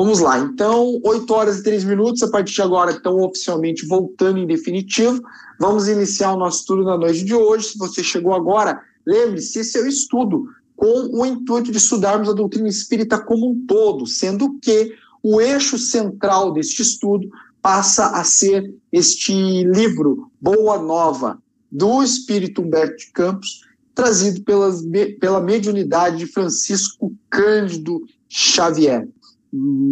Vamos lá, então, 8 horas e 3 minutos, a partir de agora estão oficialmente voltando em definitivo. Vamos iniciar o nosso estudo na noite de hoje. Se você chegou agora, lembre-se, esse é o estudo com o intuito de estudarmos a doutrina espírita como um todo, sendo que o eixo central deste estudo passa a ser este livro, Boa Nova, do espírito Humberto de Campos, trazido pela mediunidade de Francisco Cândido Xavier.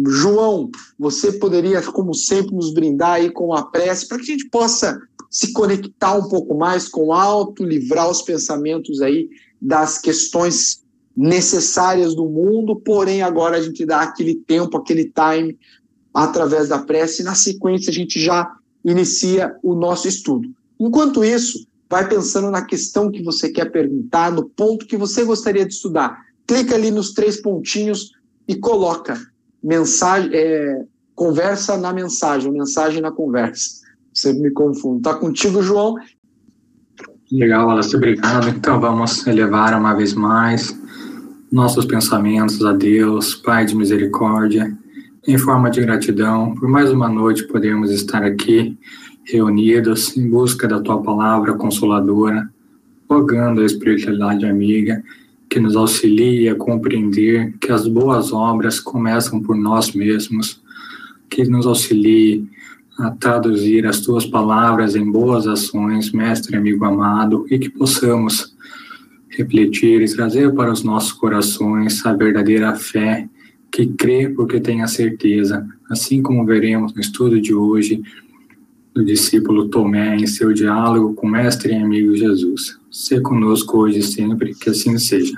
João, você poderia, como sempre, nos brindar aí com a prece para que a gente possa se conectar um pouco mais com o alto, livrar os pensamentos aí das questões necessárias do mundo, porém agora a gente dá aquele tempo, aquele time através da prece e na sequência a gente já inicia o nosso estudo. Enquanto isso, vai pensando na questão que você quer perguntar, no ponto que você gostaria de estudar. Clica ali nos três pontinhos e coloca mensagem, é, conversa na mensagem, mensagem na conversa. Você me confunde. Tá contigo, João? Legal, Alice, obrigado. Então vamos elevar uma vez mais nossos pensamentos a Deus, Pai de misericórdia, em forma de gratidão por mais uma noite podermos estar aqui reunidos em busca da Tua palavra consoladora, rogando a espiritualidade amiga que nos auxilie a compreender que as boas obras começam por nós mesmos, que nos auxilie a traduzir as tuas palavras em boas ações, mestre amigo amado, e que possamos refletir e trazer para os nossos corações a verdadeira fé que crê porque tem a certeza, assim como veremos no estudo de hoje do discípulo Tomé em seu diálogo com mestre e amigo Jesus. Se conosco hoje e sempre, que assim seja.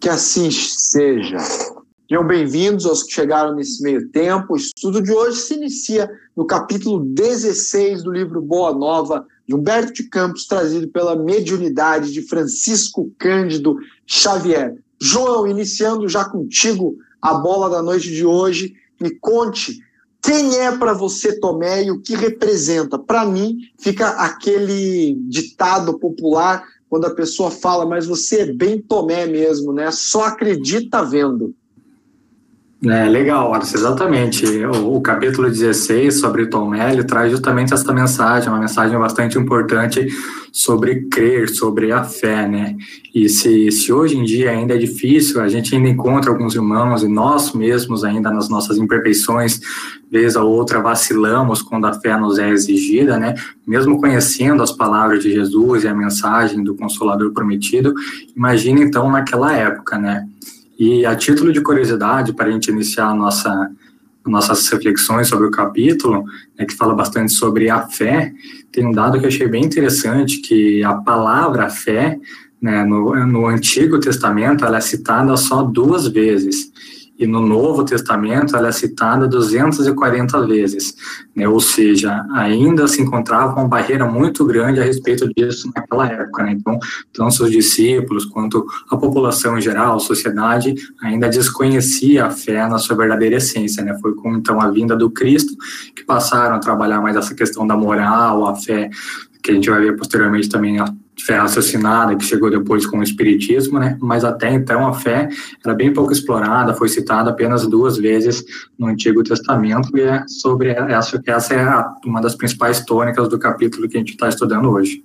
Que assim seja. Sejam bem-vindos aos que chegaram nesse meio tempo. O estudo de hoje se inicia no capítulo 16 do livro Boa Nova, de Humberto de Campos, trazido pela mediunidade de Francisco Cândido Xavier. João, iniciando já contigo a bola da noite de hoje, me conte quem é para você Tomé e o que representa? Para mim, fica aquele ditado popular quando a pessoa fala, mas você é bem Tomé mesmo, né? Só acredita vendo. É, legal, exatamente. O, o, capítulo 16 sobre Tomé, ele traz justamente essa mensagem, uma mensagem bastante importante sobre crer, sobre a fé, né? E se, se hoje em dia ainda é difícil, a gente ainda encontra alguns irmãos e nós mesmos ainda nas nossas imperfeições, vez a outra vacilamos quando a fé nos é exigida, né? Mesmo conhecendo as palavras de Jesus e a mensagem do Consolador prometido, imagina então naquela época, né? E a título de curiosidade, para a gente iniciar a nossa, nossas reflexões sobre o capítulo, né, que fala bastante sobre a fé, tem um dado que eu achei bem interessante, que a palavra fé, né, no, no Antigo Testamento, ela é citada só duas vezes e no Novo Testamento ela é citada 240 vezes, né? ou seja, ainda se encontrava uma barreira muito grande a respeito disso naquela época. Né? Então, tanto os discípulos quanto a população em geral, a sociedade, ainda desconhecia a fé na sua verdadeira essência. Né? Foi com então a vinda do Cristo que passaram a trabalhar mais essa questão da moral, a fé que a gente vai ver posteriormente também a fé raciocinada que chegou depois com o espiritismo, né? Mas até então a fé era bem pouco explorada, foi citada apenas duas vezes no Antigo Testamento e é sobre essa essa é uma das principais tônicas do capítulo que a gente está estudando hoje.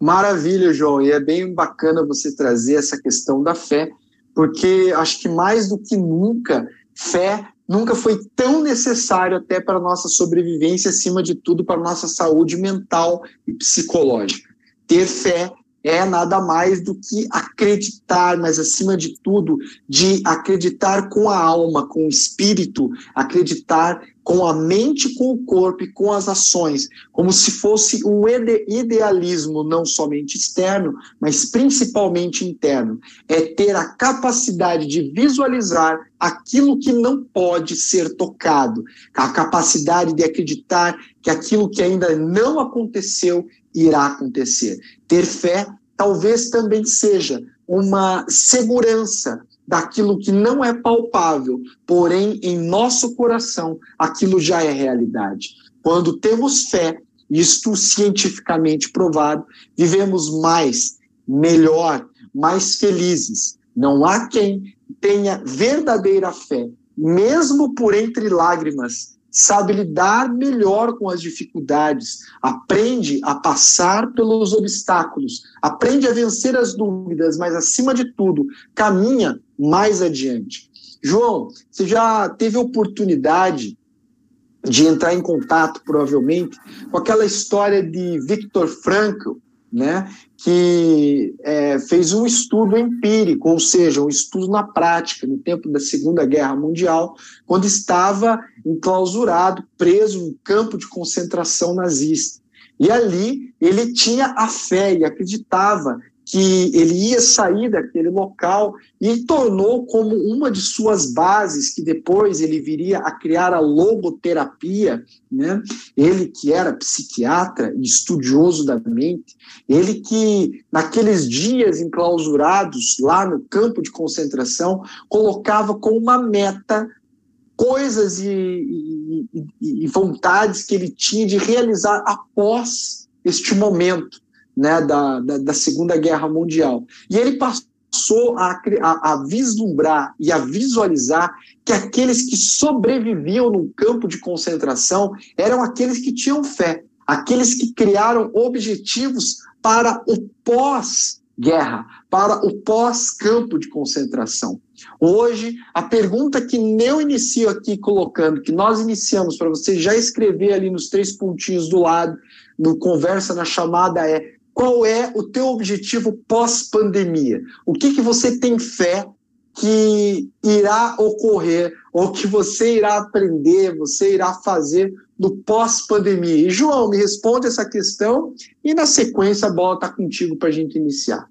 Maravilha, João, e é bem bacana você trazer essa questão da fé, porque acho que mais do que nunca fé nunca foi tão necessário até para a nossa sobrevivência, acima de tudo para a nossa saúde mental e psicológica ter fé é nada mais do que acreditar, mas acima de tudo, de acreditar com a alma, com o espírito, acreditar com a mente, com o corpo e com as ações, como se fosse um idealismo não somente externo, mas principalmente interno. É ter a capacidade de visualizar aquilo que não pode ser tocado, a capacidade de acreditar que aquilo que ainda não aconteceu irá acontecer. Ter fé talvez também seja uma segurança daquilo que não é palpável, porém em nosso coração aquilo já é realidade. Quando temos fé, isto cientificamente provado, vivemos mais, melhor, mais felizes. Não há quem tenha verdadeira fé mesmo por entre lágrimas, sabe lidar melhor com as dificuldades, aprende a passar pelos obstáculos, aprende a vencer as dúvidas, mas acima de tudo, caminha mais adiante. João, você já teve oportunidade de entrar em contato, provavelmente, com aquela história de Viktor Frankl, né, que é, fez um estudo empírico, ou seja, um estudo na prática, no tempo da Segunda Guerra Mundial, quando estava enclausurado, preso em campo de concentração nazista. E ali ele tinha a fé e acreditava que ele ia sair daquele local e tornou como uma de suas bases, que depois ele viria a criar a logoterapia, né? ele que era psiquiatra e estudioso da mente, ele que naqueles dias enclausurados lá no campo de concentração, colocava como uma meta coisas e, e, e, e vontades que ele tinha de realizar após este momento né, da, da, da Segunda Guerra Mundial. E ele passou a, a, a, vislumbrar e a visualizar que aqueles que sobreviviam no campo de concentração eram aqueles que tinham fé, aqueles que criaram objetivos para o pós-guerra, para o pós-campo de concentração. Hoje, a pergunta que eu inicio aqui colocando, que nós iniciamos para você já escrever ali nos três pontinhos do lado, no conversa na chamada é qual é o teu objetivo pós-pandemia? O que, que você tem fé que irá ocorrer, ou que você irá aprender, você irá fazer no pós-pandemia? E, João, me responde essa questão e, na sequência, a bola está contigo para a gente iniciar.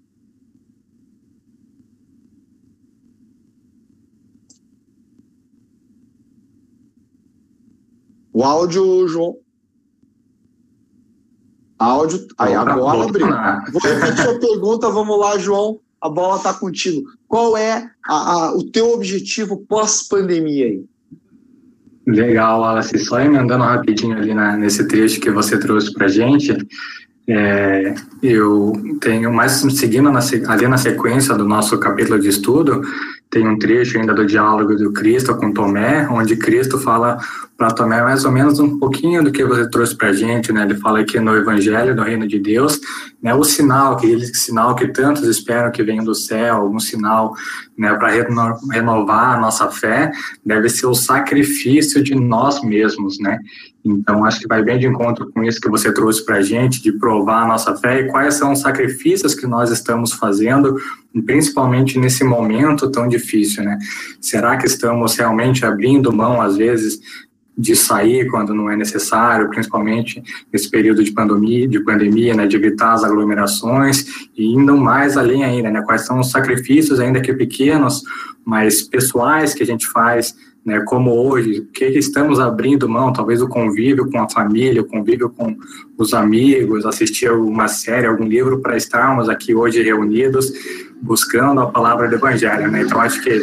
O áudio, João. Áudio. Aí a bola abriu. Vou repetir a pergunta, vamos lá, João. A bola está contigo. Qual é a, a, o teu objetivo pós-pandemia aí? Legal, Wallace. Só emendando rapidinho ali na, nesse trecho que você trouxe para gente, é, eu tenho mais seguindo na, ali na sequência do nosso capítulo de estudo, tem um trecho ainda do diálogo do Cristo com Tomé, onde Cristo fala para Tomé mais ou menos um pouquinho do que você trouxe para a gente, né? Ele fala aqui no Evangelho do Reino de Deus, né? O sinal, aquele sinal que tantos esperam que venha do céu, algum sinal, né? Para renovar a nossa fé, deve ser o sacrifício de nós mesmos, né? Então, acho que vai bem de encontro com isso que você trouxe para a gente, de provar a nossa fé e quais são os sacrifícios que nós estamos fazendo, principalmente nesse momento tão difícil, né? Será que estamos realmente abrindo mão, às vezes, de sair quando não é necessário, principalmente nesse período de pandemia, de pandemia, né, de evitar as aglomerações e indo mais além ainda, né, quais são os sacrifícios ainda que pequenos, mas pessoais que a gente faz né, como hoje, que estamos abrindo mão, talvez o convívio com a família, o convívio com os amigos, assistir alguma série, algum livro para estarmos aqui hoje reunidos buscando a palavra do Evangelho, né? Então acho que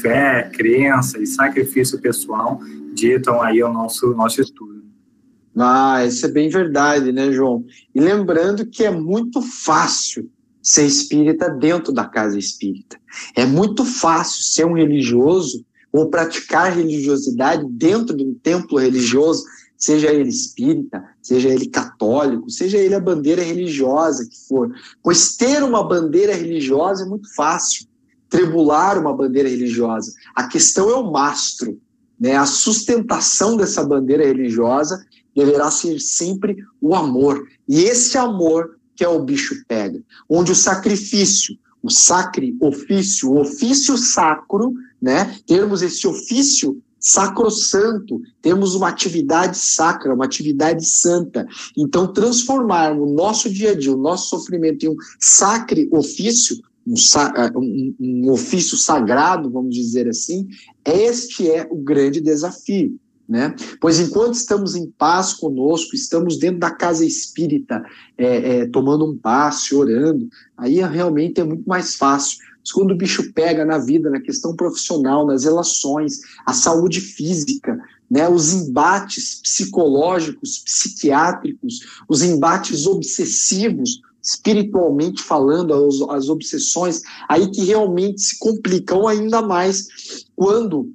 fé, crença e sacrifício pessoal ditam aí o nosso nosso estudo. Ah, isso é bem verdade, né, João? E lembrando que é muito fácil ser espírita dentro da casa espírita. É muito fácil ser um religioso ou praticar religiosidade dentro de um templo religioso, seja ele espírita, seja ele católico, seja ele a bandeira religiosa que for. Pois ter uma bandeira religiosa é muito fácil, tribular uma bandeira religiosa. A questão é o mastro, né? A sustentação dessa bandeira religiosa deverá ser sempre o amor. E esse amor que é o bicho pega, onde o sacrifício, o sacre ofício, o ofício sacro, né? Termos esse ofício sacrosanto, temos uma atividade sacra, uma atividade santa. Então, transformar o nosso dia a dia, o nosso sofrimento em um sacre ofício, um, ah, um, um ofício sagrado, vamos dizer assim, este é o grande desafio. Né? Pois enquanto estamos em paz conosco, estamos dentro da casa espírita, é, é, tomando um passe, orando, aí realmente é muito mais fácil. Mas quando o bicho pega na vida, na questão profissional, nas relações, a saúde física, né, os embates psicológicos, psiquiátricos, os embates obsessivos, espiritualmente falando, as, as obsessões, aí que realmente se complicam ainda mais quando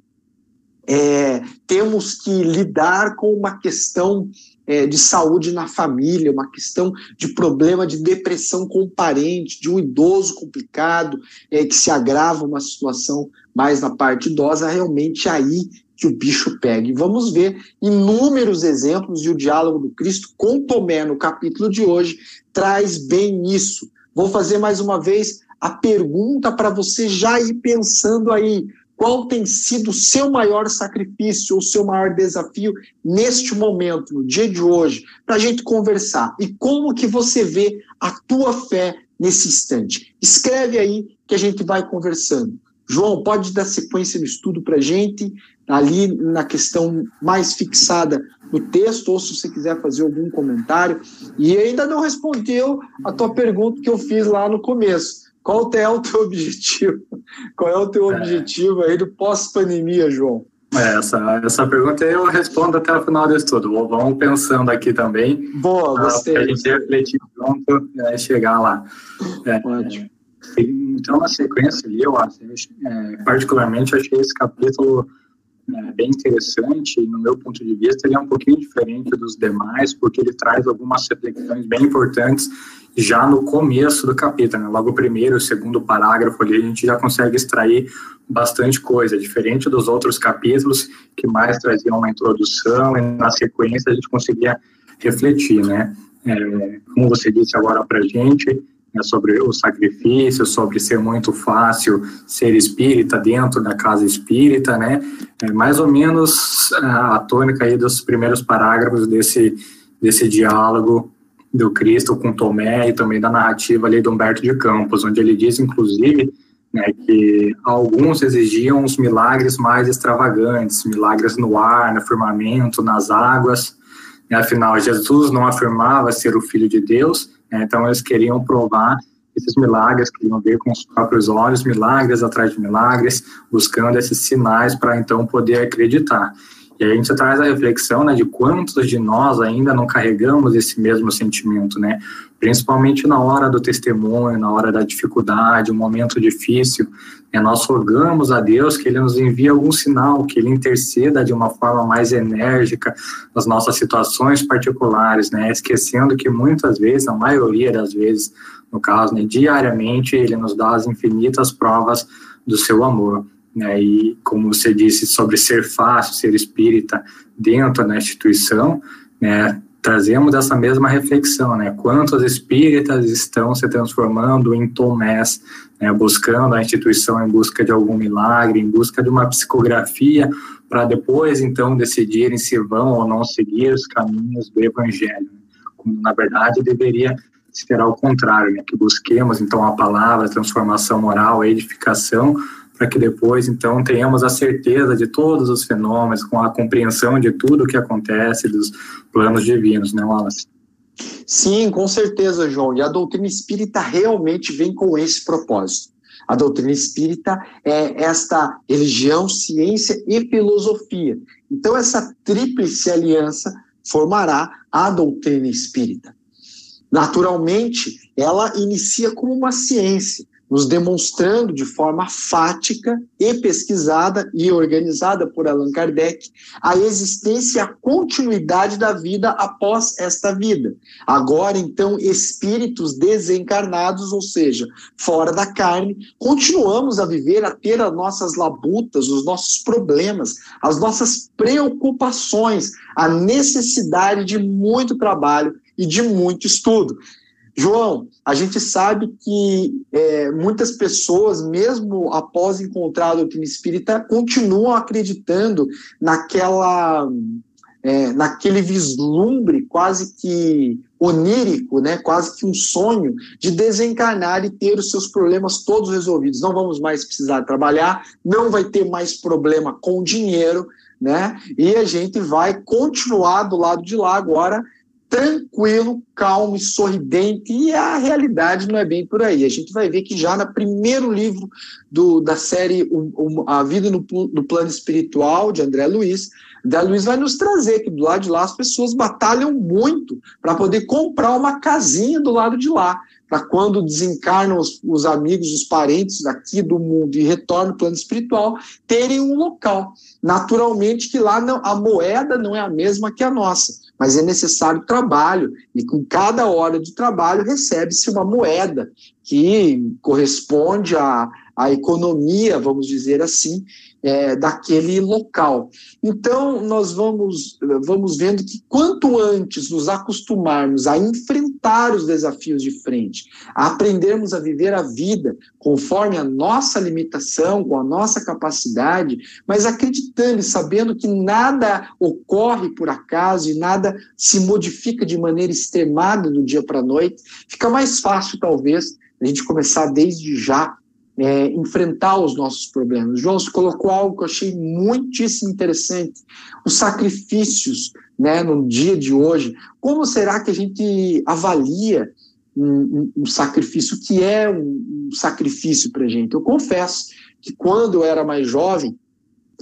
é, temos que lidar com uma questão é, de saúde na família, uma questão de problema de depressão com o parente, de um idoso complicado, é, que se agrava uma situação mais na parte idosa, realmente aí que o bicho pega. E vamos ver inúmeros exemplos e o diálogo do Cristo com Tomé no capítulo de hoje traz bem isso. Vou fazer mais uma vez a pergunta para você já ir pensando aí. Qual tem sido o seu maior sacrifício, o seu maior desafio neste momento, no dia de hoje, para a gente conversar? E como que você vê a tua fé nesse instante? Escreve aí que a gente vai conversando. João, pode dar sequência no estudo para a gente, ali na questão mais fixada no texto, ou se você quiser fazer algum comentário. E ainda não respondeu a tua pergunta que eu fiz lá no começo. Qual é o teu objetivo? Qual é o teu é. objetivo aí do pós-pandemia, João? É, essa, essa pergunta eu respondo até o final do estudo. Vamos pensando aqui também. Boa, gostei. Para a gente refletir junto e é, chegar lá. É, Ótimo. Então, na sequência ali, eu acho, é, particularmente, achei esse capítulo é, bem interessante no meu ponto de vista, ele é um pouquinho diferente dos demais, porque ele traz algumas reflexões bem importantes já no começo do capítulo. Né? Logo o primeiro, o segundo parágrafo ali, a gente já consegue extrair bastante coisa, diferente dos outros capítulos que mais traziam uma introdução e, na sequência, a gente conseguia refletir, né? É, como você disse agora para a gente, né, sobre o sacrifício, sobre ser muito fácil ser espírita dentro da casa espírita, né? É mais ou menos a tônica aí dos primeiros parágrafos desse, desse diálogo do Cristo com Tomé e também da narrativa ali do Humberto de Campos, onde ele diz, inclusive, né, que alguns exigiam os milagres mais extravagantes, milagres no ar, no firmamento, nas águas. E, afinal, Jesus não afirmava ser o Filho de Deus, né? Então, eles queriam provar esses milagres, queriam ver com os próprios olhos, milagres atrás de milagres, buscando esses sinais para então poder acreditar. E aí a gente traz a reflexão né, de quantos de nós ainda não carregamos esse mesmo sentimento, né? Principalmente na hora do testemunho, na hora da dificuldade, um momento difícil, né, nós rogamos a Deus que Ele nos envie algum sinal, que Ele interceda de uma forma mais enérgica nas nossas situações particulares, né? Esquecendo que muitas vezes, a maioria das vezes, no caso, né, diariamente, Ele nos dá as infinitas provas do seu amor. Né, e como você disse sobre ser fácil, ser espírita dentro da instituição, né, trazemos essa mesma reflexão, né, quantos espíritas estão se transformando em tomés, né, buscando a instituição em busca de algum milagre, em busca de uma psicografia, para depois então decidirem se vão ou não seguir os caminhos do evangelho, quando na verdade deveria ser ao contrário, né, que busquemos então a palavra, transformação moral, edificação, para que depois, então, tenhamos a certeza de todos os fenômenos, com a compreensão de tudo o que acontece, dos planos divinos, né, Wallace? Sim, com certeza, João. E a doutrina espírita realmente vem com esse propósito. A doutrina espírita é esta religião, ciência e filosofia. Então, essa tríplice aliança formará a doutrina espírita. Naturalmente, ela inicia como uma ciência, nos demonstrando de forma fática e pesquisada e organizada por Allan Kardec a existência e a continuidade da vida após esta vida. Agora, então, espíritos desencarnados, ou seja, fora da carne, continuamos a viver, a ter as nossas labutas, os nossos problemas, as nossas preocupações, a necessidade de muito trabalho e de muito estudo. João, a gente sabe que é, muitas pessoas, mesmo após encontrar a doutrina espírita, continuam acreditando naquela, é, naquele vislumbre quase que onírico, né, quase que um sonho de desencarnar e ter os seus problemas todos resolvidos. Não vamos mais precisar trabalhar, não vai ter mais problema com dinheiro, né? E a gente vai continuar do lado de lá agora tranquilo, calmo e sorridente, e a realidade não é bem por aí. A gente vai ver que já no primeiro livro do, da série o, o, A Vida no, no, Plano Espiritual, de André Luiz, André Luiz vai nos trazer que do lado de lá as pessoas batalham muito para poder comprar uma casinha do lado de lá, para quando desencarnam os, os amigos, os parentes aqui do mundo e retornam ao plano espiritual, terem um local. Naturalmente que lá não, a moeda não é a mesma que a nossa mas é necessário trabalho, e com cada hora de trabalho recebe-se uma moeda que corresponde à, à economia, vamos dizer assim, é, daquele local. Então, nós vamos, vamos vendo que quanto antes nos acostumarmos a enfrentar os desafios de frente, a aprendermos a viver a vida conforme a nossa limitação, com a nossa capacidade, mas acreditando e sabendo que nada ocorre por acaso e nada se modifica de maneira extremada do dia para a noite, fica mais fácil, talvez, a gente começar desde já é, enfrentar os nossos problemas. João, você colocou algo que eu achei muitíssimo interessante: os sacrifícios né, no dia de hoje. Como será que a gente avalia um, um, um sacrifício? Que é um, um sacrifício para a gente? Eu confesso que quando eu era mais jovem,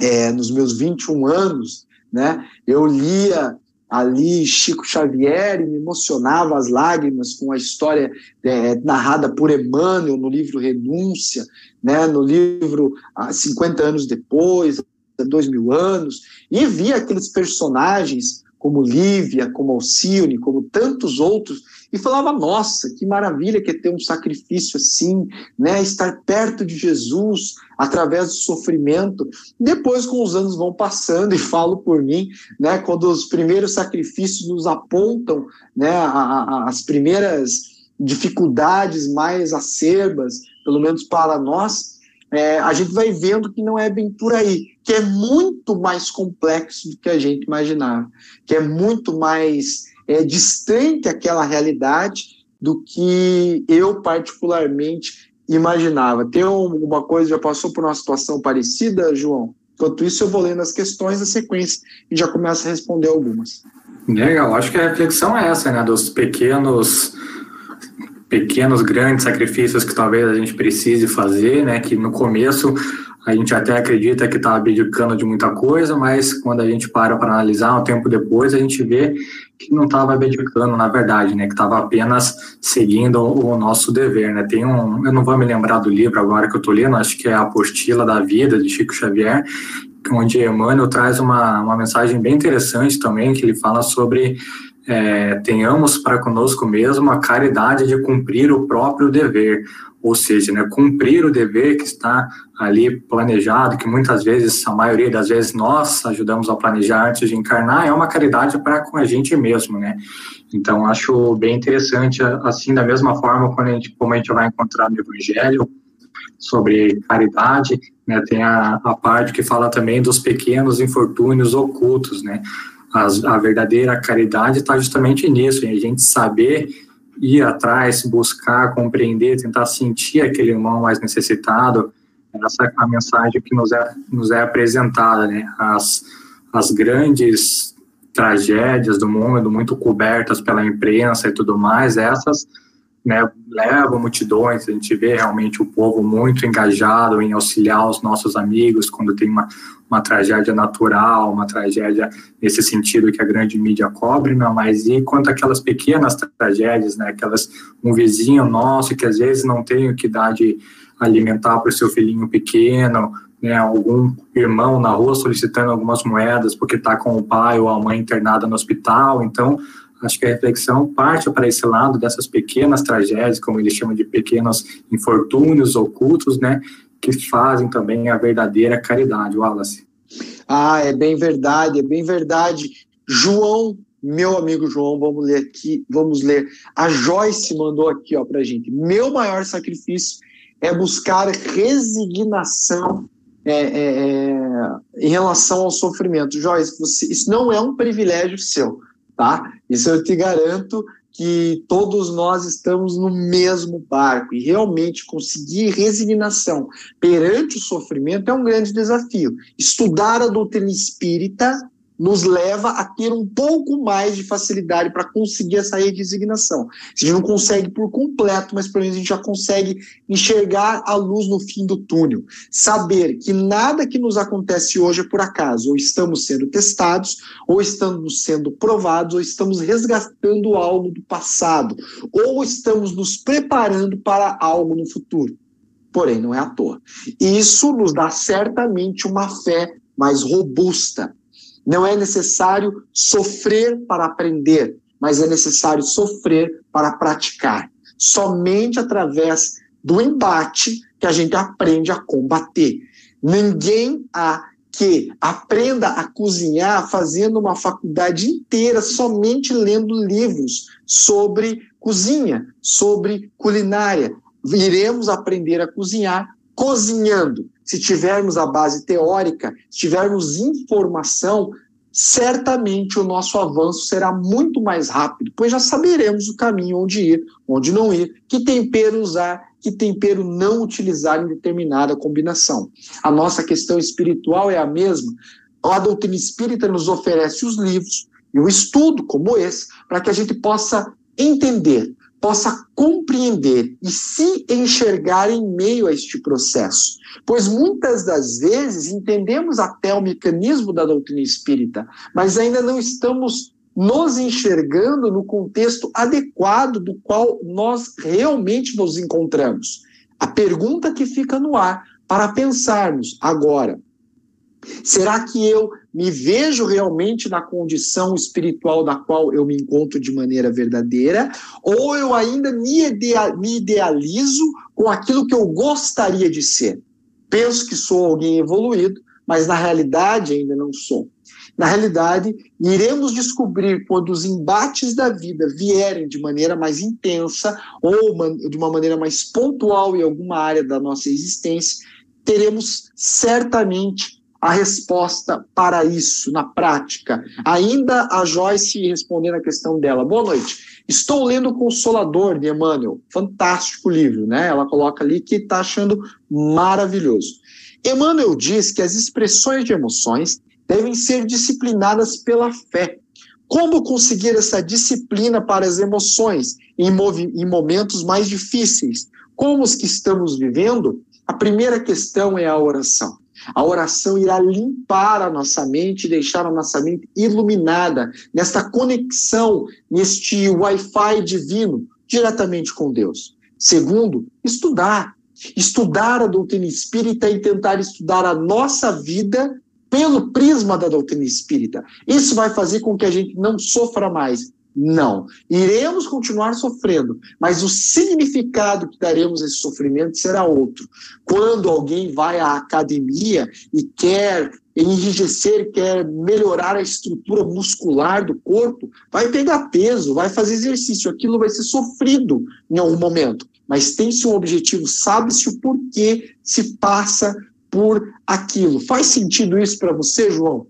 é, nos meus 21 anos, né, eu lia ali Chico Xavier e me emocionava as lágrimas com a história é, narrada por Emmanuel no livro Renúncia, né, no livro 50 anos depois, dois mil anos, e via aqueles personagens como Lívia, como Alcione, como tantos outros, e falava: nossa, que maravilha que é ter um sacrifício assim, né? Estar perto de Jesus através do sofrimento. Depois, com os anos vão passando, e falo por mim, né? Quando os primeiros sacrifícios nos apontam, né? A, a, as primeiras dificuldades mais acerbas, pelo menos para nós, é, a gente vai vendo que não é bem por aí, que é muito mais complexo do que a gente imaginava, que é muito mais é, distante aquela realidade do que eu particularmente imaginava. Tem alguma coisa, já passou por uma situação parecida, João? Enquanto isso, eu vou lendo as questões da sequência e já começo a responder algumas. Legal, acho que a reflexão é essa, né, dos pequenos pequenos, grandes sacrifícios que talvez a gente precise fazer, né? Que no começo a gente até acredita que está abdicando de muita coisa, mas quando a gente para para analisar um tempo depois, a gente vê que não estava abdicando, na verdade, né? Que estava apenas seguindo o nosso dever, né? Tem um, eu não vou me lembrar do livro agora que eu estou lendo, acho que é a Apostila da Vida de Chico Xavier, onde Emmanuel traz uma, uma mensagem bem interessante também, que ele fala sobre é, tenhamos para conosco mesmo a caridade de cumprir o próprio dever, ou seja, né, cumprir o dever que está ali planejado, que muitas vezes, a maioria das vezes, nós ajudamos a planejar antes de encarnar, é uma caridade para com a gente mesmo, né? Então, acho bem interessante, assim, da mesma forma, quando a gente, como a gente vai encontrar no Evangelho, sobre caridade, né, tem a, a parte que fala também dos pequenos infortúnios ocultos, né? A verdadeira caridade está justamente nisso, em a gente saber ir atrás, buscar, compreender, tentar sentir aquele irmão mais necessitado. Essa é a mensagem que nos é, nos é apresentada, né? As, as grandes tragédias do mundo, muito cobertas pela imprensa e tudo mais, essas né, multidões, a gente vê realmente o povo muito engajado em auxiliar os nossos amigos quando tem uma, uma tragédia natural, uma tragédia nesse sentido que a grande mídia cobre, não, mas e quanto aquelas pequenas tragédias, né, aquelas, um vizinho nosso que às vezes não tem o que dar de alimentar para o seu filhinho pequeno, né, algum irmão na rua solicitando algumas moedas porque está com o pai ou a mãe internada no hospital, então Acho que a reflexão parte para esse lado dessas pequenas tragédias, como ele chama de pequenos infortúnios ocultos, né, que fazem também a verdadeira caridade, Wallace. Ah, é bem verdade, é bem verdade. João, meu amigo João, vamos ler aqui, vamos ler. A Joyce mandou aqui, ó, pra gente. Meu maior sacrifício é buscar resignação é, é, é, em relação ao sofrimento. Joyce, você, isso não é um privilégio seu tá? Isso eu te garanto que todos nós estamos no mesmo barco e realmente conseguir resignação perante o sofrimento é um grande desafio. Estudar a doutrina espírita nos leva a ter um pouco mais de facilidade para conseguir essa redesignação. A gente não consegue por completo, mas pelo menos a gente já consegue enxergar a luz no fim do túnel. Saber que nada que nos acontece hoje é por acaso, ou estamos sendo testados, ou estamos sendo provados, ou estamos resgatando algo do passado, ou estamos nos preparando para algo no futuro. Porém, não é à toa. Isso nos dá certamente uma fé mais robusta, não é necessário sofrer para aprender, mas é necessário sofrer para praticar. Somente através do embate que a gente aprende a combater. Ninguém há que aprenda a cozinhar fazendo uma faculdade inteira somente lendo livros sobre cozinha, sobre culinária. Iremos aprender a cozinhar cozinhando se tivermos a base teórica, se tivermos informação, certamente o nosso avanço será muito mais rápido, pois já saberemos o caminho onde ir, onde não ir, que tempero usar, que tempero não utilizar em determinada combinação. A nossa questão espiritual é a mesma. A doutrina espírita nos oferece os livros e o estudo como esse, para que a gente possa entender possa compreender e se enxergar em meio a este processo. Pois muitas das vezes entendemos até o mecanismo da doutrina espírita, mas ainda não estamos nos enxergando no contexto adequado do qual nós realmente nos encontramos. A pergunta que fica no ar para pensarmos agora: Será que eu me vejo realmente na condição espiritual da qual eu me encontro de maneira verdadeira? Ou eu ainda me, idealizo com aquilo que eu gostaria de ser? Penso que sou alguém evoluído, mas na realidade ainda não sou. Na realidade, iremos descobrir quando os embates da vida vierem de maneira mais intensa ou de uma maneira mais pontual em alguma área da nossa existência, teremos certamente a resposta para isso na prática. Ainda a Joyce respondendo a questão dela. Boa noite. Estou lendo o Consolador de Emmanuel. Fantástico livro, né? Ela coloca ali que está achando maravilhoso. Emmanuel diz que as expressões de emoções devem ser disciplinadas pela fé. Como conseguir essa disciplina para as emoções em, em momentos mais difíceis, como os que estamos vivendo? A primeira questão é a oração. A oração irá limpar a nossa mente, deixar a nossa mente iluminada nesta conexão, neste Wi-Fi divino, diretamente com Deus. Segundo, estudar. Estudar a doutrina espírita e tentar estudar a nossa vida pelo prisma da doutrina espírita. Isso vai fazer com que a gente não sofra mais, não. Iremos continuar sofrendo, mas o significado que daremos a esse sofrimento será outro. Quando alguém vai à academia e quer enrijecer, quer melhorar a estrutura muscular do corpo, vai pegar peso, vai fazer exercício, aquilo vai ser sofrido em algum momento, mas tem-se um objetivo, sabe-se o porquê se passa por aquilo. Faz sentido isso para você, João?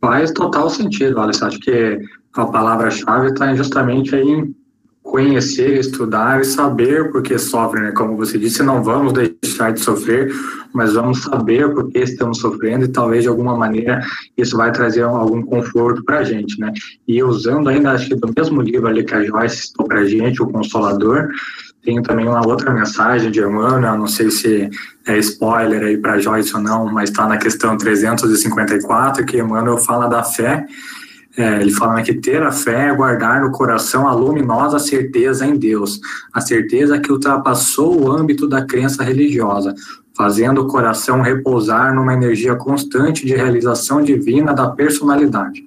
Faz total sentido, Alex. Acho que a palavra-chave está justamente aí em conhecer, estudar e saber por que sofre, né? Como você disse, não vamos deixar de sofrer, mas vamos saber por que estamos sofrendo e talvez de alguma maneira isso vai trazer algum conforto para a gente, né? E usando ainda, acho que do mesmo livro ali que a Joyce citou para a gente, O Consolador, tem também uma outra mensagem de Emmanuel, não sei se é spoiler aí para Joyce ou não, mas está na questão 354, que Emmanuel fala da fé é, ele fala que ter a fé é guardar no coração a luminosa certeza em Deus, a certeza que ultrapassou o âmbito da crença religiosa, fazendo o coração repousar numa energia constante de realização divina da personalidade.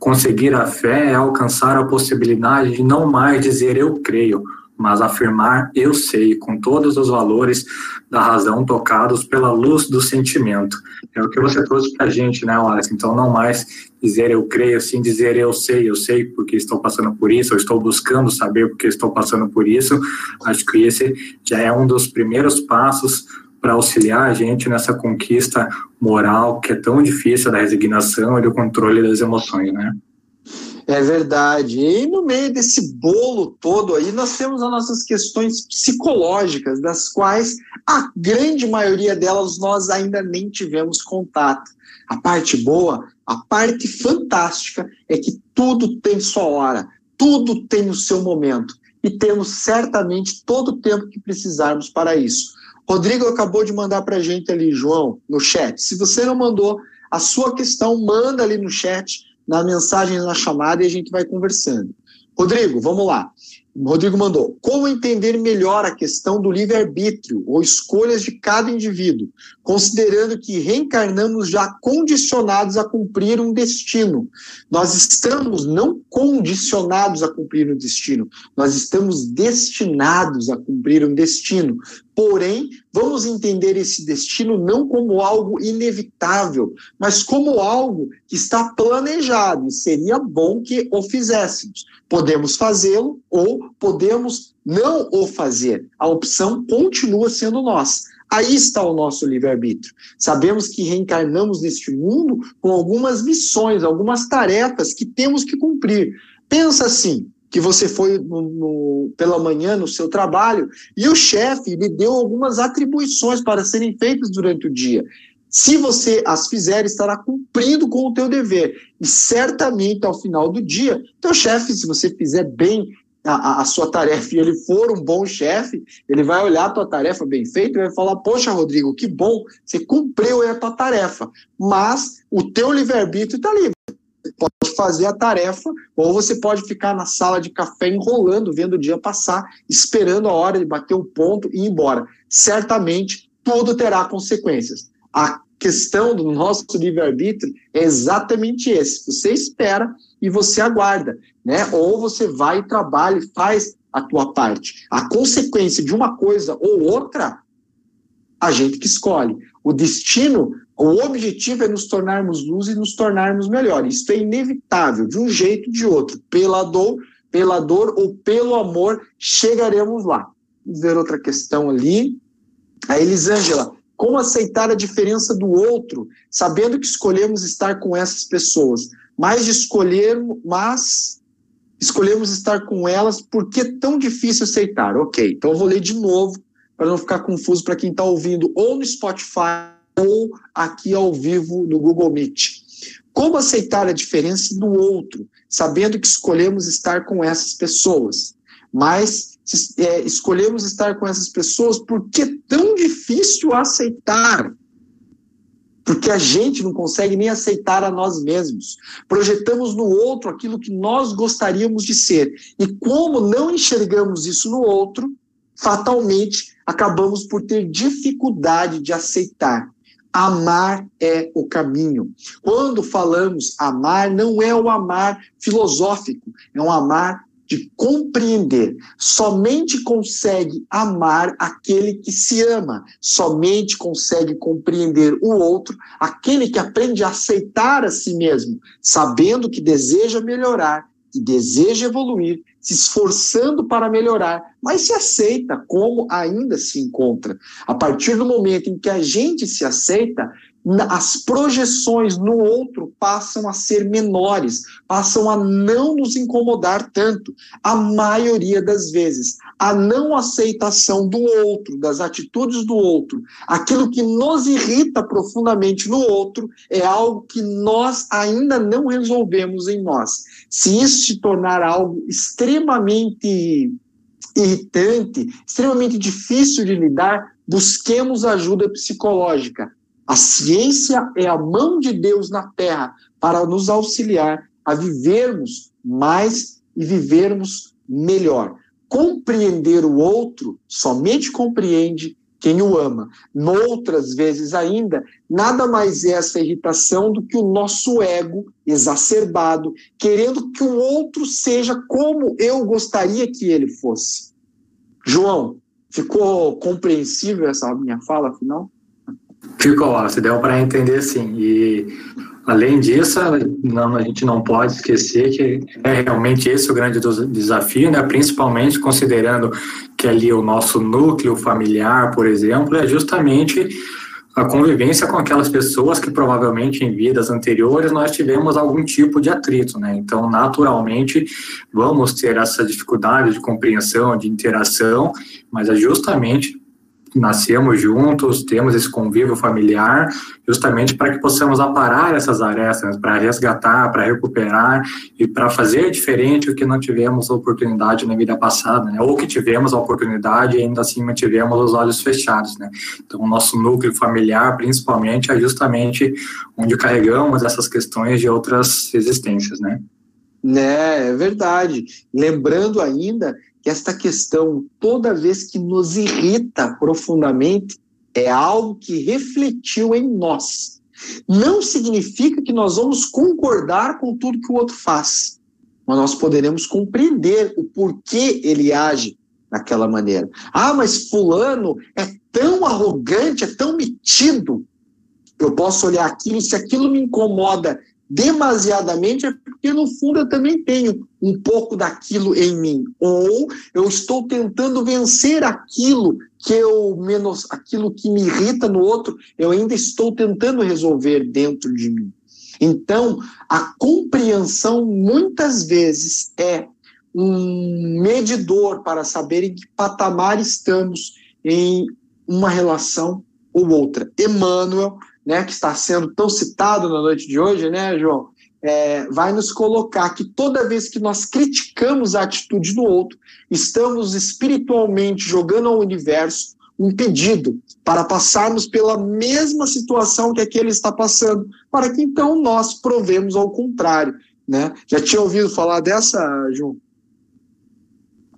Conseguir a fé é alcançar a possibilidade de não mais dizer eu creio, mas afirmar eu sei, com todos os valores da razão tocados pela luz do sentimento. É o que você trouxe para a gente, né, Wallace? Então, não mais dizer eu creio, sim dizer eu sei, eu sei porque estou passando por isso, eu estou buscando saber porque estou passando por isso. Acho que esse já é um dos primeiros passos para auxiliar a gente nessa conquista moral que é tão difícil da resignação e do controle das emoções, né? É verdade. E no meio desse bolo todo aí, nós temos as nossas questões psicológicas, das quais a grande maioria delas nós ainda nem tivemos contato. A parte boa, a parte fantástica é que tudo tem sua hora, tudo tem o seu momento. E temos certamente todo o tempo que precisarmos para isso. Rodrigo acabou de mandar para a gente ali, João, no chat. Se você não mandou a sua questão, manda ali no chat na mensagem, na chamada e a gente vai conversando. Rodrigo, vamos lá. Rodrigo mandou: Como entender melhor a questão do livre-arbítrio ou escolhas de cada indivíduo, considerando que reencarnamos já condicionados a cumprir um destino? Nós estamos não condicionados a cumprir um destino, nós estamos destinados a cumprir um destino. Porém, vamos entender esse destino não como algo inevitável, mas como algo que está planejado e seria bom que o fizéssemos. Podemos fazê-lo ou podemos não o fazer. A opção continua sendo nossa. Aí está o nosso livre-arbítrio. Sabemos que reencarnamos neste mundo com algumas missões, algumas tarefas que temos que cumprir. Pensa assim: que você foi no, no, pela manhã no seu trabalho e o chefe lhe deu algumas atribuições para serem feitas durante o dia. Se você as fizer, estará cumprindo com o teu dever. E certamente, ao final do dia, teu chefe, se você fizer bem a, a, sua tarefa e ele for um bom chefe, ele vai olhar a tua tarefa bem feita e vai falar: Poxa, Rodrigo, que bom, você cumpriu a tua tarefa. Mas o teu livre-arbítrio está livre. Pode fazer a tarefa, ou você pode ficar na sala de café enrolando, vendo o dia passar, esperando a hora de bater o ponto e ir embora. Certamente, tudo terá consequências. A questão do nosso livre-arbítrio é exatamente esse. Você espera e você aguarda, né? Ou você vai trabalha e faz a tua parte. A consequência de uma coisa ou outra, a gente que escolhe. O destino, o objetivo é nos tornarmos luz e nos tornarmos melhores. Isso é inevitável, de um jeito ou de outro. Pela dor, pela dor ou pelo amor, chegaremos lá. Vamos ver outra questão ali. A Elisângela, como aceitar a diferença do outro, sabendo que escolhemos estar com essas pessoas, mas escolher, mas escolhemos estar com elas, por que é tão difícil aceitar? Ok, então eu vou ler de novo para não ficar confuso para quem está ouvindo ou no Spotify ou aqui ao vivo no Google Meet. Como aceitar a diferença do outro, sabendo que escolhemos estar com essas pessoas, mas é, escolhemos estar com essas pessoas, por que é tão difícil aceitar? Porque a gente não consegue nem aceitar a nós mesmos. Projetamos no outro aquilo que nós gostaríamos de ser. E como não enxergamos isso no outro, fatalmente acabamos por ter dificuldade de aceitar. Amar é o caminho. Quando falamos amar, não é o amar filosófico, é um amar de compreender. Somente consegue amar aquele que se ama, somente consegue compreender o outro, aquele que aprende a aceitar a si mesmo, sabendo que deseja melhorar, que deseja evoluir, se esforçando para melhorar, mas se aceita como ainda se encontra. A partir do momento em que a gente se aceita, as projeções no outro passam a ser menores, passam a não nos incomodar tanto. A maioria das vezes, a não aceitação do outro, das atitudes do outro, aquilo que nos irrita profundamente no outro, é algo que nós ainda não resolvemos em nós. Se isso se tornar algo extremamente irritante, extremamente difícil de lidar, busquemos ajuda psicológica a ciência é a mão de Deus na terra para nos auxiliar a vivermos mais e vivermos melhor. Compreender o outro somente compreende quem o ama. Noutras vezes ainda, nada mais é essa irritação do que o nosso ego exacerbado, querendo que o outro seja como eu gostaria que ele fosse. João, ficou compreensível essa minha fala final? Ficou, se deu para entender sim. E além disso, não, a gente não pode esquecer que é realmente esse o grande desafio, né? principalmente considerando que ali o nosso núcleo familiar, por exemplo, é justamente a convivência com aquelas pessoas que provavelmente em vidas anteriores nós tivemos algum tipo de atrito, né? Então, naturalmente, vamos ter essa dificuldade de compreensão, de interação, mas é justamente nascemos juntos, temos esse convívio familiar, justamente para que possamos aparar essas arestas, para resgatar, para recuperar e para fazer diferente o que não tivemos a oportunidade na vida passada, né? ou que tivemos a oportunidade e ainda assim mantivemos os olhos fechados. Né? Então, o nosso núcleo familiar, principalmente, é justamente onde carregamos essas questões de outras existências. Né? Né, é verdade. Lembrando ainda que esta questão, toda vez que nos irrita profundamente, é algo que refletiu em nós. Não significa que nós vamos concordar com tudo que o outro faz, mas nós poderemos compreender o porquê ele age daquela maneira. Ah, mas Fulano é tão arrogante, é tão metido. Eu posso olhar aquilo, se aquilo me incomoda demasiadamente, é porque no fundo eu também tenho um pouco daquilo em mim. Ou eu estou tentando vencer aquilo que eu menos, aquilo que me irrita no outro, eu ainda estou tentando resolver dentro de mim. Então, a compreensão muitas vezes é um medidor para saber em que patamar estamos em uma relação ou outra. Emmanuel né, que está sendo tão citado na noite de hoje, né, João, é, vai nos colocar que toda vez que nós criticamos a atitude do outro, estamos espiritualmente jogando ao universo um pedido para passarmos pela mesma situação que aquele está passando, para que então nós provemos ao contrário. Né? Já tinha ouvido falar dessa, João?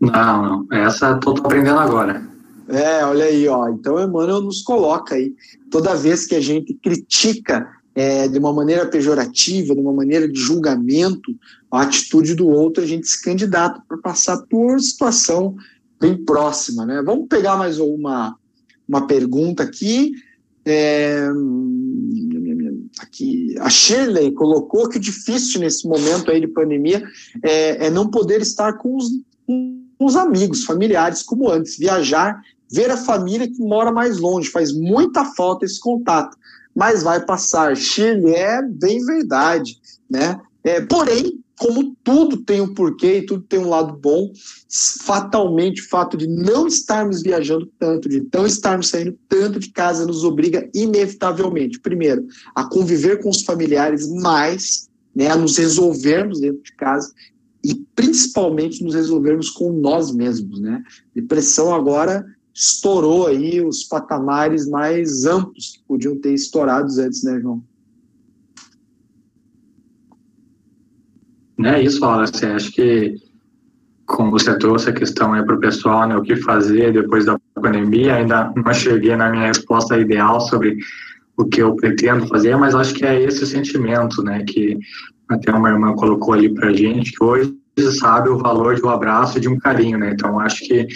Não, não. Essa estou aprendendo agora. É, olha aí, ó. Então Emmanuel nos coloca aí. Toda vez que a gente critica é, de uma maneira pejorativa, de uma maneira de julgamento, a atitude do outro, a gente se candidata para passar por situação bem próxima, né? Vamos pegar mais uma, uma pergunta aqui. É, aqui. A Shirley colocou que o difícil nesse momento aí de pandemia é, é não poder estar com os, com os amigos, familiares como antes, viajar ver a família que mora mais longe, faz muita falta esse contato, mas vai passar. Chile é bem verdade, né? É, porém, como tudo tem um porquê e tudo tem um lado bom, fatalmente o fato de não estarmos viajando tanto, de não estarmos saindo tanto de casa, nos obriga inevitavelmente, primeiro, a conviver com os familiares mais, né, a nos resolvermos dentro de casa e principalmente nos resolvermos com nós mesmos, né? Depressão agora estourou aí os patamares mais amplos que podiam ter estourados antes, né, João? É isso, Wallace. Acho que, como você trouxe a questão aí para o pessoal, né, o que fazer depois da pandemia, ainda não cheguei na minha resposta ideal sobre o que eu pretendo fazer, mas acho que é esse sentimento, né, que até uma irmã colocou ali para gente, que hoje sabe o valor de um abraço e de um carinho, né, então acho que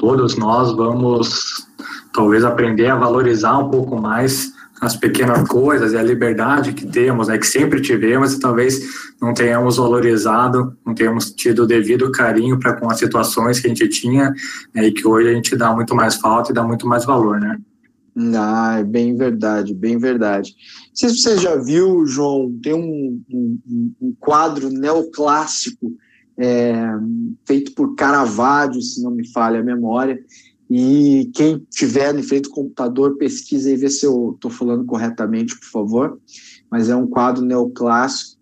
todos nós vamos talvez aprender a valorizar um pouco mais as pequenas coisas e a liberdade que temos, né, que sempre tivemos e talvez não tenhamos valorizado, não tenhamos tido o devido carinho para com as situações que a gente tinha né, e que hoje a gente dá muito mais falta e dá muito mais valor, né? Ah, é bem verdade, bem verdade. Não sei se você já viu, João, tem um, um, um quadro neoclássico é, feito por Caravaggio, se não me falha a memória. E quem tiver em frente ao computador, pesquisa e vê se eu estou falando corretamente, por favor. Mas é um quadro neoclássico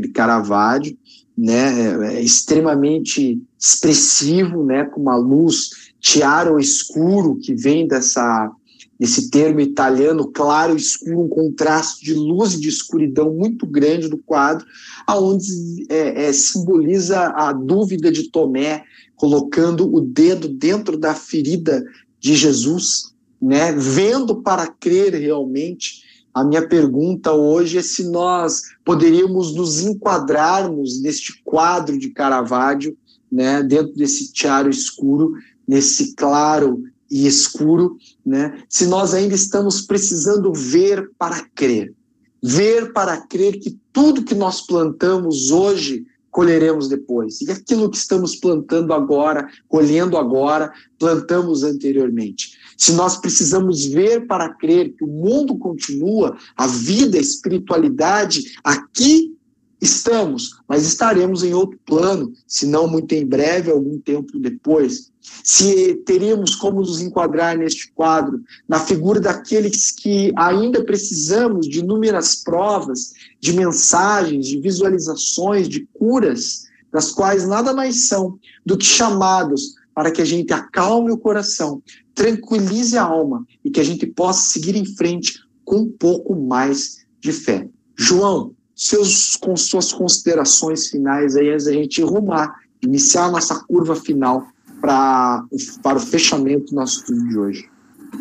de Caravaggio, né? É, é extremamente expressivo, né? Com uma luz tiara escuro que vem dessa esse termo italiano claro e escuro, um contraste de luz e de escuridão muito grande do quadro, aonde é, é, simboliza a dúvida de Tomé, colocando o dedo dentro da ferida de Jesus, né, vendo para crer realmente. A minha pergunta hoje é se nós poderíamos nos enquadrarmos neste quadro de Caravaggio, né, dentro desse tiaro escuro, nesse claro e escuro, né? Se nós ainda estamos precisando ver para crer, ver para crer que tudo que nós plantamos hoje colheremos depois. E aquilo que estamos plantando agora, colhendo agora, plantamos anteriormente. se nós precisamos ver para crer que o mundo continua, a vida, a espiritualidade, aqui estamos, mas estaremos em outro plano, se não muito em breve, algum tempo depois. Se teríamos como nos enquadrar neste quadro, na figura daqueles que ainda precisamos de inúmeras provas, de mensagens, de visualizações, de curas, das quais nada mais são do que chamados para que a gente acalme o coração, tranquilize a alma e que a gente possa seguir em frente com um pouco mais de fé. João, seus, com suas considerações finais aí, antes da gente rumar, iniciar a nossa curva final para, para o fechamento do nosso estudo de hoje.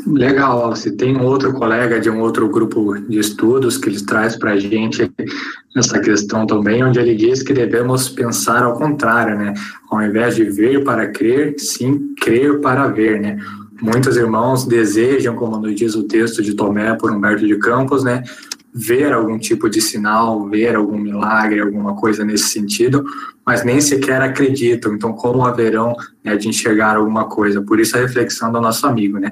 Legal, se tem um outro colega de um outro grupo de estudos que ele traz para a gente essa questão também, onde ele diz que devemos pensar ao contrário, né? Ao invés de ver para crer, sim crer para ver, né? Muitos irmãos desejam, como nos diz o texto de Tomé por Humberto de Campos, né? Ver algum tipo de sinal, ver algum milagre, alguma coisa nesse sentido, mas nem sequer acreditam. Então, como haverão né, de enxergar alguma coisa? Por isso a reflexão do nosso amigo, né?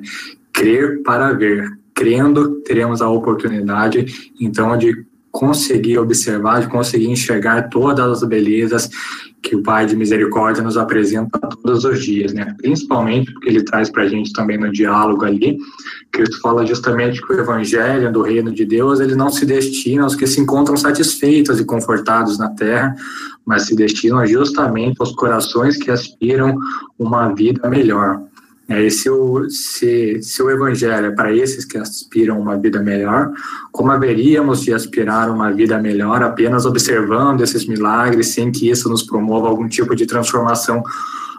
Crer para ver. Crendo, teremos a oportunidade, então, de conseguir observar, de conseguir enxergar todas as belezas que o Pai de Misericórdia nos apresenta todos os dias, né? Principalmente porque ele traz para a gente também no diálogo ali, Cristo fala justamente que o Evangelho do Reino de Deus ele não se destina aos que se encontram satisfeitos e confortados na Terra, mas se destina justamente aos corações que aspiram uma vida melhor. É, se, o, se, se o Evangelho é para esses que aspiram uma vida melhor, como haveríamos de aspirar uma vida melhor apenas observando esses milagres, sem que isso nos promova algum tipo de transformação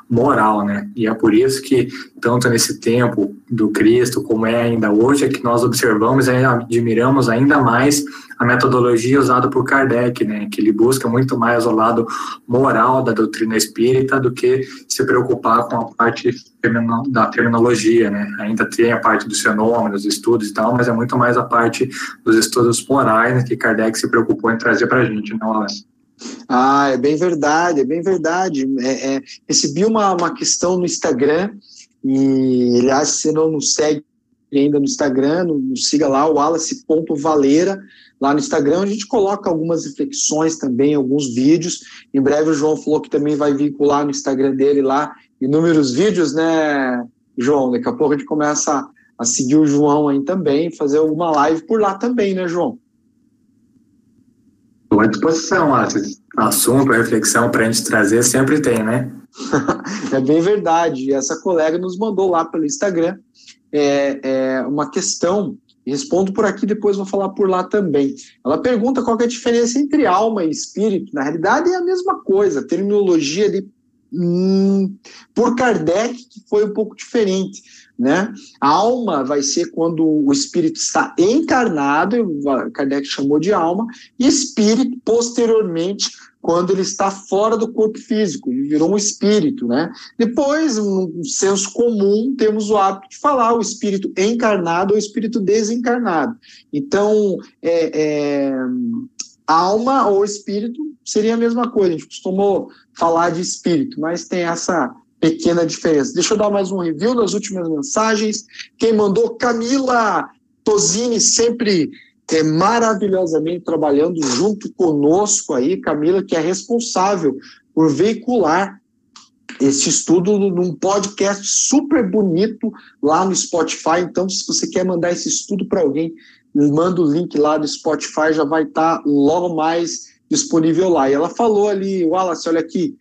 moral, né? E é por isso que, tanto nesse tempo do Cristo, como é ainda hoje, é que nós observamos e admiramos ainda mais a metodologia usada por Kardec, né? Que ele busca muito mais o lado moral da doutrina espírita do que se preocupar com a parte da terminologia, né? Ainda tem a parte dos fenômenos, estudos e tal, mas é muito mais a parte dos estudos morais né, que Kardec se preocupou em trazer para a gente, não, Alessio? Ah, é bem verdade, é bem verdade. É, é, recebi uma, uma questão no Instagram, e aliás, se não nos segue ainda no Instagram, nos siga lá, o Wallace.valeira, lá no Instagram, a gente coloca algumas reflexões também, alguns vídeos. Em breve o João falou que também vai vincular no Instagram dele lá inúmeros vídeos, né, João? Daqui a pouco a gente começa a seguir o João aí também, fazer alguma live por lá também, né, João? Estou à disposição, assunto, reflexão para a gente trazer sempre tem, né? é bem verdade. Essa colega nos mandou lá pelo Instagram é, é uma questão, respondo por aqui, depois vou falar por lá também. Ela pergunta qual é a diferença entre alma e espírito. Na realidade é a mesma coisa, a terminologia de, hum, por Kardec que foi um pouco diferente. Né? A alma vai ser quando o espírito está encarnado, Kardec chamou de alma, e espírito, posteriormente, quando ele está fora do corpo físico, ele virou um espírito, né? Depois, no senso comum, temos o hábito de falar o espírito encarnado ou espírito desencarnado. Então, é, é, alma ou espírito seria a mesma coisa, a gente costumou falar de espírito, mas tem essa pequena diferença. Deixa eu dar mais um review das últimas mensagens. Quem mandou? Camila Tosini, sempre é, maravilhosamente trabalhando junto conosco aí, Camila, que é responsável por veicular esse estudo num podcast super bonito lá no Spotify. Então, se você quer mandar esse estudo para alguém, manda o link lá do Spotify, já vai estar tá logo mais disponível lá. E ela falou ali, Wallace, olha aqui,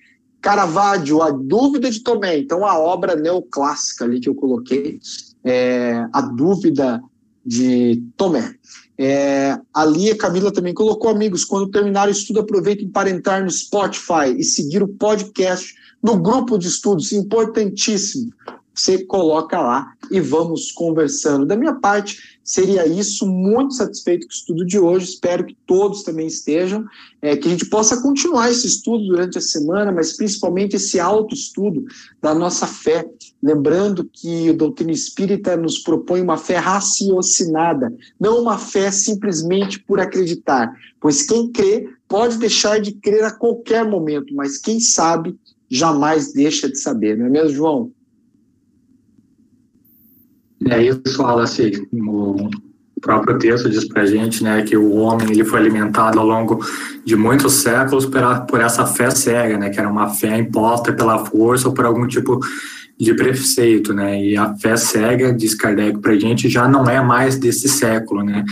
Caravaggio, A Dúvida de Tomé. Então, a obra neoclássica ali que eu coloquei, é, A Dúvida de Tomé. É, ali a Camila também colocou, amigos, quando terminar o estudo, aproveitem para entrar no Spotify e seguir o podcast no grupo de estudos, importantíssimo. Você coloca lá e vamos conversando. Da minha parte, seria isso. Muito satisfeito com o estudo de hoje. Espero que todos também estejam. É, que a gente possa continuar esse estudo durante a semana, mas principalmente esse autoestudo da nossa fé. Lembrando que o doutrina espírita nos propõe uma fé raciocinada, não uma fé simplesmente por acreditar. Pois quem crê pode deixar de crer a qualquer momento, mas quem sabe jamais deixa de saber. Não é mesmo, João? É isso, Wallace. O próprio texto diz para gente né, que o homem ele foi alimentado ao longo de muitos séculos por, por essa fé cega, né, que era uma fé imposta pela força ou por algum tipo de preceito, né? E a fé cega, diz Kardec para a gente, já não é mais desse século, né?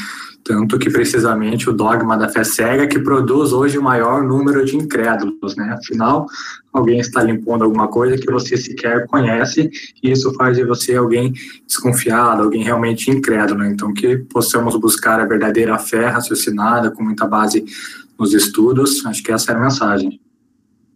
Tanto que precisamente o dogma da fé cega que produz hoje o maior número de incrédulos, né? Afinal, alguém está limpando alguma coisa que você sequer conhece e isso faz de você alguém desconfiado, alguém realmente incrédulo. Então, que possamos buscar a verdadeira fé raciocinada, com muita base nos estudos, acho que essa é a mensagem.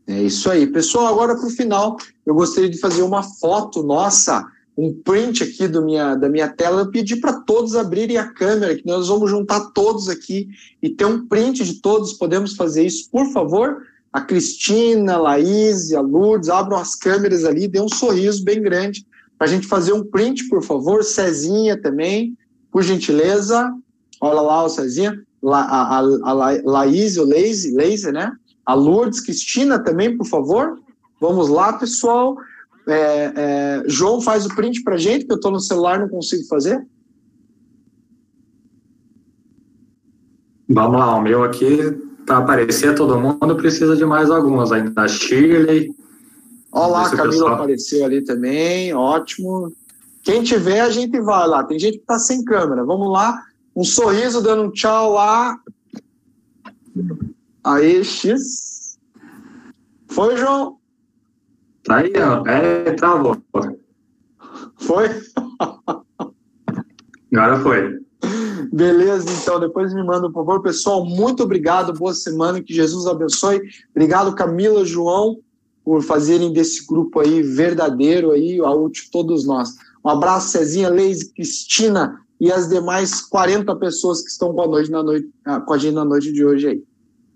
É isso aí. Pessoal, agora para o final, eu gostaria de fazer uma foto nossa um print aqui do minha, da minha tela, eu pedi para todos abrirem a câmera, que nós vamos juntar todos aqui e ter um print de todos. Podemos fazer isso, por favor? A Cristina, a Laís, a Lourdes, abram as câmeras ali, dê um sorriso bem grande para a gente fazer um print, por favor. Cezinha também, por gentileza. Olha lá o Cezinha. La, a, a, a Laís, o Leise, Leise, né? A Lourdes, Cristina também, por favor. Vamos lá, pessoal. É, é, João faz o print para gente, que eu estou no celular não consigo fazer. Vamos lá, o meu aqui, para aparecer todo mundo, precisa de mais algumas ainda. A Shirley. Olha lá, a Camila pessoal... apareceu ali também, ótimo. Quem tiver, a gente vai lá. Tem gente que está sem câmera. Vamos lá. Um sorriso dando um tchau lá. Aí, X. Foi, João? Tá aí, ó. É, travou. Foi? Agora foi. Beleza, então, depois me manda, por favor. Pessoal, muito obrigado, boa semana, que Jesus abençoe. Obrigado, Camila, João, por fazerem desse grupo aí verdadeiro aí, a útil todos nós. Um abraço, Cezinha, Leise, Cristina e as demais 40 pessoas que estão com a, noite na noite, ah, com a gente na noite de hoje aí.